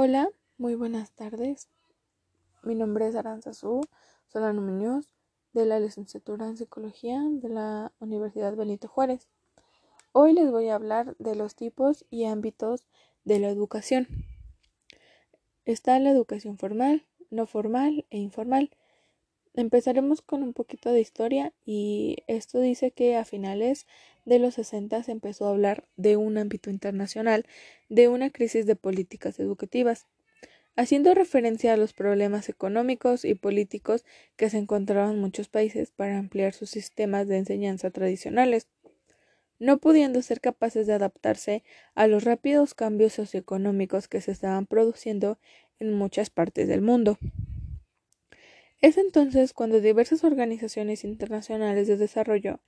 Hola, muy buenas tardes. Mi nombre es Aranzazú Solano Muñoz, de la licenciatura en Psicología de la Universidad Benito Juárez. Hoy les voy a hablar de los tipos y ámbitos de la educación. Está la educación formal, no formal e informal. Empezaremos con un poquito de historia y esto dice que a finales de los 60 se empezó a hablar de un ámbito internacional, de una crisis de políticas educativas, haciendo referencia a los problemas económicos y políticos que se encontraban muchos países para ampliar sus sistemas de enseñanza tradicionales, no pudiendo ser capaces de adaptarse a los rápidos cambios socioeconómicos que se estaban produciendo en muchas partes del mundo. Es entonces cuando diversas organizaciones internacionales de desarrollo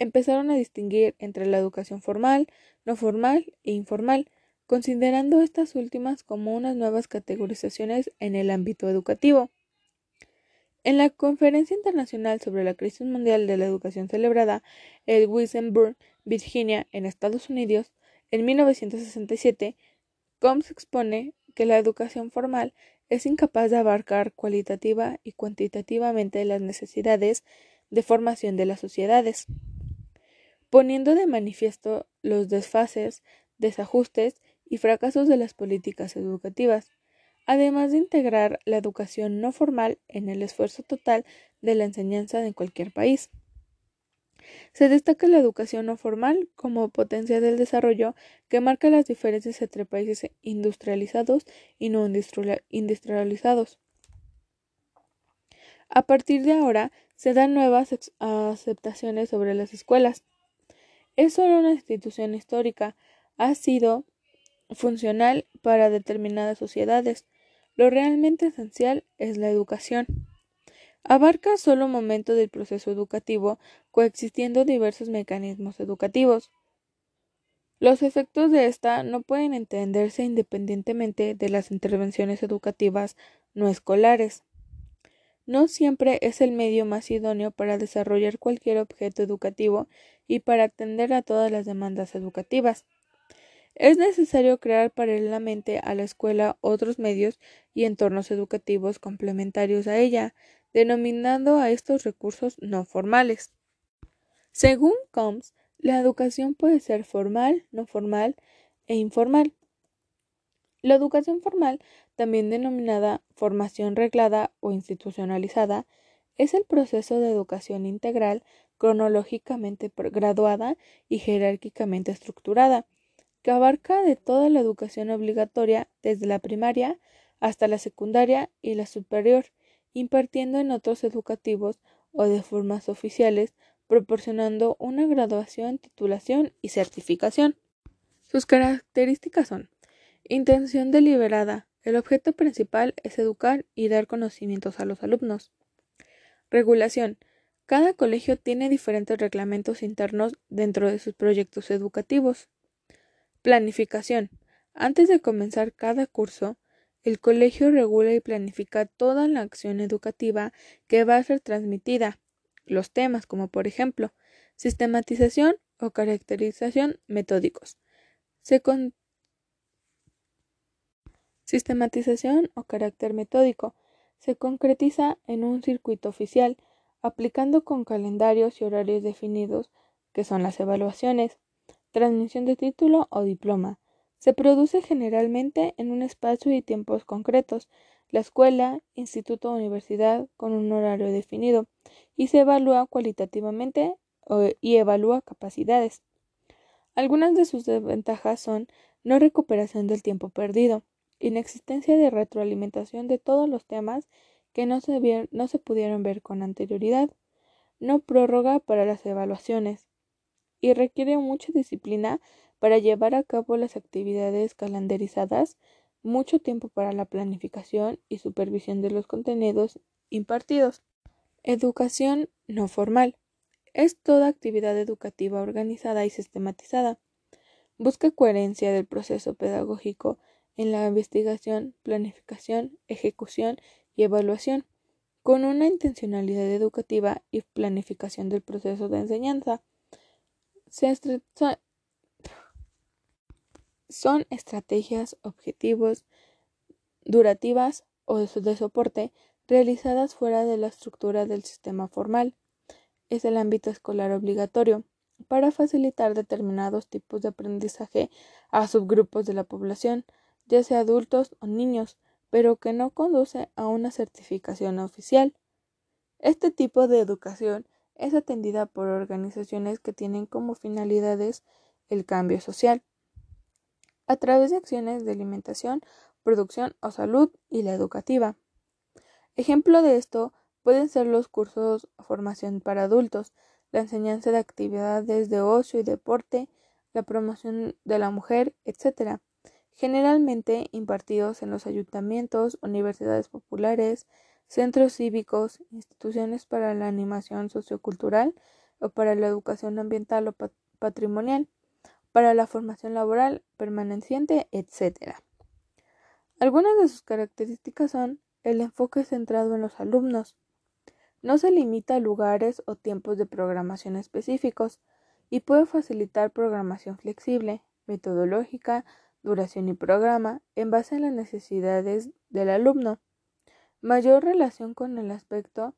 empezaron a distinguir entre la educación formal, no formal e informal, considerando estas últimas como unas nuevas categorizaciones en el ámbito educativo. En la Conferencia Internacional sobre la Crisis Mundial de la Educación celebrada en Williamsburg, Virginia, en Estados Unidos, en 1967, Combs expone que la educación formal es incapaz de abarcar cualitativa y cuantitativamente las necesidades de formación de las sociedades, poniendo de manifiesto los desfases, desajustes y fracasos de las políticas educativas, además de integrar la educación no formal en el esfuerzo total de la enseñanza de cualquier país. Se destaca la educación no formal como potencia del desarrollo que marca las diferencias entre países industrializados y no industrializados. A partir de ahora se dan nuevas aceptaciones sobre las escuelas. Es solo una institución histórica, ha sido funcional para determinadas sociedades. Lo realmente esencial es la educación. Abarca solo un momento del proceso educativo, coexistiendo diversos mecanismos educativos. Los efectos de esta no pueden entenderse independientemente de las intervenciones educativas no escolares. No siempre es el medio más idóneo para desarrollar cualquier objeto educativo y para atender a todas las demandas educativas. Es necesario crear paralelamente a la escuela otros medios y entornos educativos complementarios a ella, denominando a estos recursos no formales. Según Combs, la educación puede ser formal, no formal e informal. La educación formal, también denominada formación reglada o institucionalizada, es el proceso de educación integral cronológicamente graduada y jerárquicamente estructurada, que abarca de toda la educación obligatoria desde la primaria hasta la secundaria y la superior, impartiendo en otros educativos o de formas oficiales, proporcionando una graduación, titulación y certificación. Sus características son intención deliberada. El objeto principal es educar y dar conocimientos a los alumnos. Regulación. Cada colegio tiene diferentes reglamentos internos dentro de sus proyectos educativos. Planificación. Antes de comenzar cada curso, el colegio regula y planifica toda la acción educativa que va a ser transmitida, los temas como por ejemplo sistematización o caracterización metódicos. Sistematización o carácter metódico se concretiza en un circuito oficial, aplicando con calendarios y horarios definidos, que son las evaluaciones, transmisión de título o diploma, se produce generalmente en un espacio y tiempos concretos, la escuela, instituto o universidad con un horario definido, y se evalúa cualitativamente y evalúa capacidades. Algunas de sus desventajas son no recuperación del tiempo perdido, inexistencia de retroalimentación de todos los temas que no se, no se pudieron ver con anterioridad, no prórroga para las evaluaciones, y requiere mucha disciplina para llevar a cabo las actividades calendarizadas, mucho tiempo para la planificación y supervisión de los contenidos impartidos. Educación no formal. Es toda actividad educativa organizada y sistematizada. Busca coherencia del proceso pedagógico en la investigación, planificación, ejecución y evaluación, con una intencionalidad educativa y planificación del proceso de enseñanza. Son estrategias, objetivos, durativas o de soporte realizadas fuera de la estructura del sistema formal. Es el ámbito escolar obligatorio para facilitar determinados tipos de aprendizaje a subgrupos de la población, ya sea adultos o niños, pero que no conduce a una certificación oficial. Este tipo de educación es atendida por organizaciones que tienen como finalidades el cambio social, a través de acciones de alimentación, producción o salud y la educativa. Ejemplo de esto pueden ser los cursos formación para adultos, la enseñanza de actividades de ocio y deporte, la promoción de la mujer, etc., generalmente impartidos en los ayuntamientos, universidades populares, centros cívicos, instituciones para la animación sociocultural o para la educación ambiental o patrimonial, para la formación laboral permaneciente, etc. Algunas de sus características son el enfoque centrado en los alumnos, no se limita a lugares o tiempos de programación específicos y puede facilitar programación flexible, metodológica, duración y programa en base a las necesidades del alumno. Mayor relación con el aspecto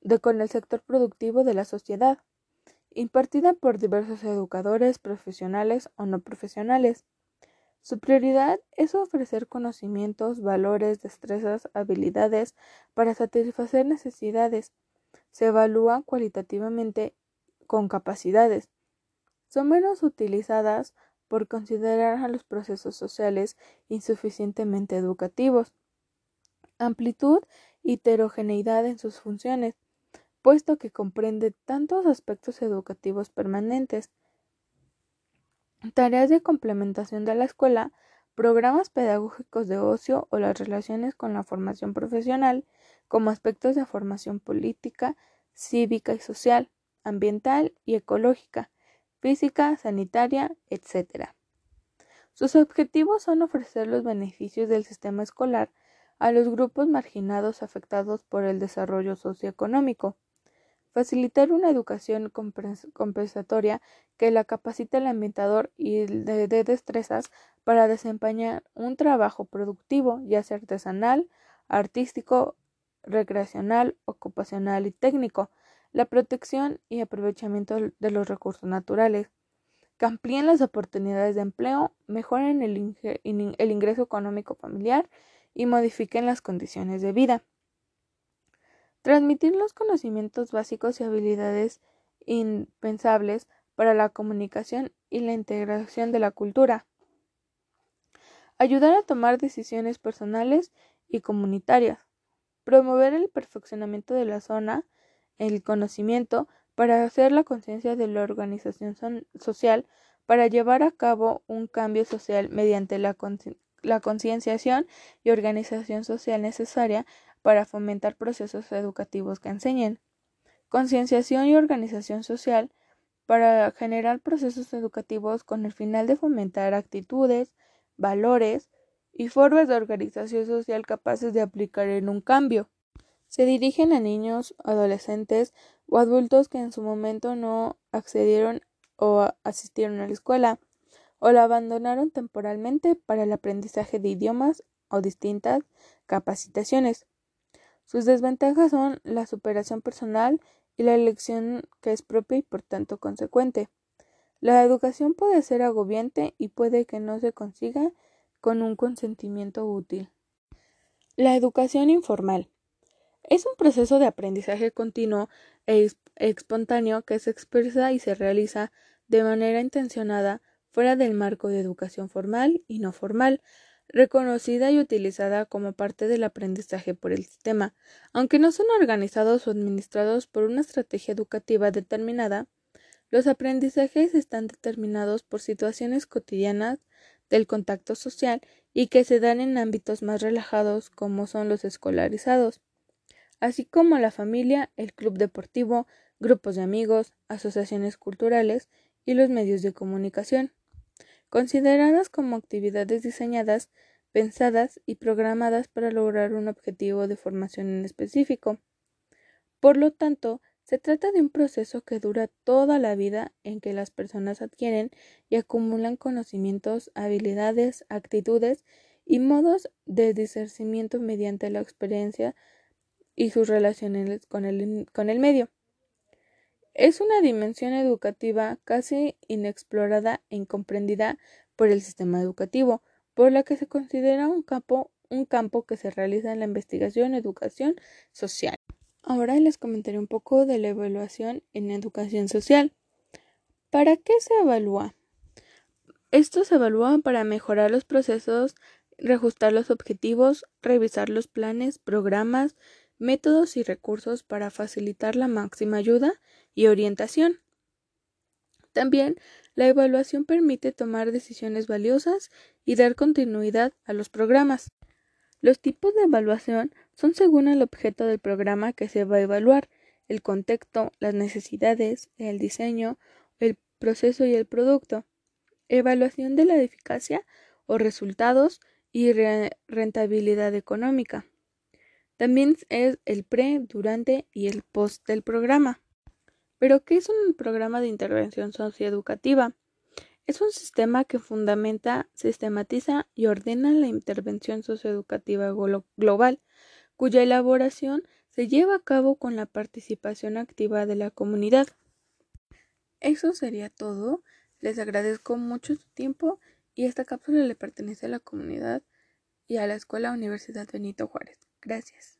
de con el sector productivo de la sociedad, impartida por diversos educadores profesionales o no profesionales. Su prioridad es ofrecer conocimientos, valores, destrezas, habilidades para satisfacer necesidades. Se evalúan cualitativamente con capacidades. Son menos utilizadas por considerar a los procesos sociales insuficientemente educativos. Amplitud y heterogeneidad en sus funciones, puesto que comprende tantos aspectos educativos permanentes, tareas de complementación de la escuela, programas pedagógicos de ocio o las relaciones con la formación profesional, como aspectos de formación política, cívica y social, ambiental y ecológica, física, sanitaria, etc. Sus objetivos son ofrecer los beneficios del sistema escolar a los grupos marginados afectados por el desarrollo socioeconómico, facilitar una educación compensatoria que la capacite al ambientador y de, de destrezas para desempeñar un trabajo productivo, ya sea artesanal, artístico, recreacional, ocupacional y técnico, la protección y aprovechamiento de los recursos naturales, que amplíen las oportunidades de empleo, mejoren el, el ingreso económico familiar y modifiquen las condiciones de vida. Transmitir los conocimientos básicos y habilidades impensables para la comunicación y la integración de la cultura. Ayudar a tomar decisiones personales y comunitarias. Promover el perfeccionamiento de la zona el conocimiento para hacer la conciencia de la organización social para llevar a cabo un cambio social mediante la, la concienciación y organización social necesaria para fomentar procesos educativos que enseñen. Concienciación y organización social para generar procesos educativos con el final de fomentar actitudes, valores y formas de organización social capaces de aplicar en un cambio. Se dirigen a niños, adolescentes o adultos que en su momento no accedieron o asistieron a la escuela o la abandonaron temporalmente para el aprendizaje de idiomas o distintas capacitaciones. Sus desventajas son la superación personal y la elección que es propia y por tanto consecuente. La educación puede ser agobiante y puede que no se consiga con un consentimiento útil. La educación informal. Es un proceso de aprendizaje continuo e espontáneo que se expresa y se realiza de manera intencionada fuera del marco de educación formal y no formal, reconocida y utilizada como parte del aprendizaje por el sistema, aunque no son organizados o administrados por una estrategia educativa determinada, los aprendizajes están determinados por situaciones cotidianas del contacto social y que se dan en ámbitos más relajados como son los escolarizados así como la familia, el club deportivo, grupos de amigos, asociaciones culturales y los medios de comunicación, consideradas como actividades diseñadas, pensadas y programadas para lograr un objetivo de formación en específico. Por lo tanto, se trata de un proceso que dura toda la vida en que las personas adquieren y acumulan conocimientos, habilidades, actitudes y modos de discernimiento mediante la experiencia y sus relaciones con el, con el medio. Es una dimensión educativa casi inexplorada e incomprendida por el sistema educativo, por la que se considera un campo, que se realiza en la investigación educación social. Ahora les comentaré un poco de la evaluación en educación social. ¿Para qué se evalúa? Esto se evalúa para mejorar los procesos, reajustar los objetivos, revisar los planes, programas, métodos y recursos para facilitar la máxima ayuda y orientación. También la evaluación permite tomar decisiones valiosas y dar continuidad a los programas. Los tipos de evaluación son según el objeto del programa que se va a evaluar, el contexto, las necesidades, el diseño, el proceso y el producto. Evaluación de la eficacia o resultados y rentabilidad económica. También es el pre, durante y el post del programa. Pero, ¿qué es un programa de intervención socioeducativa? Es un sistema que fundamenta, sistematiza y ordena la intervención socioeducativa global, cuya elaboración se lleva a cabo con la participación activa de la comunidad. Eso sería todo. Les agradezco mucho su tiempo y esta cápsula le pertenece a la comunidad y a la Escuela Universidad Benito Juárez. Gracias.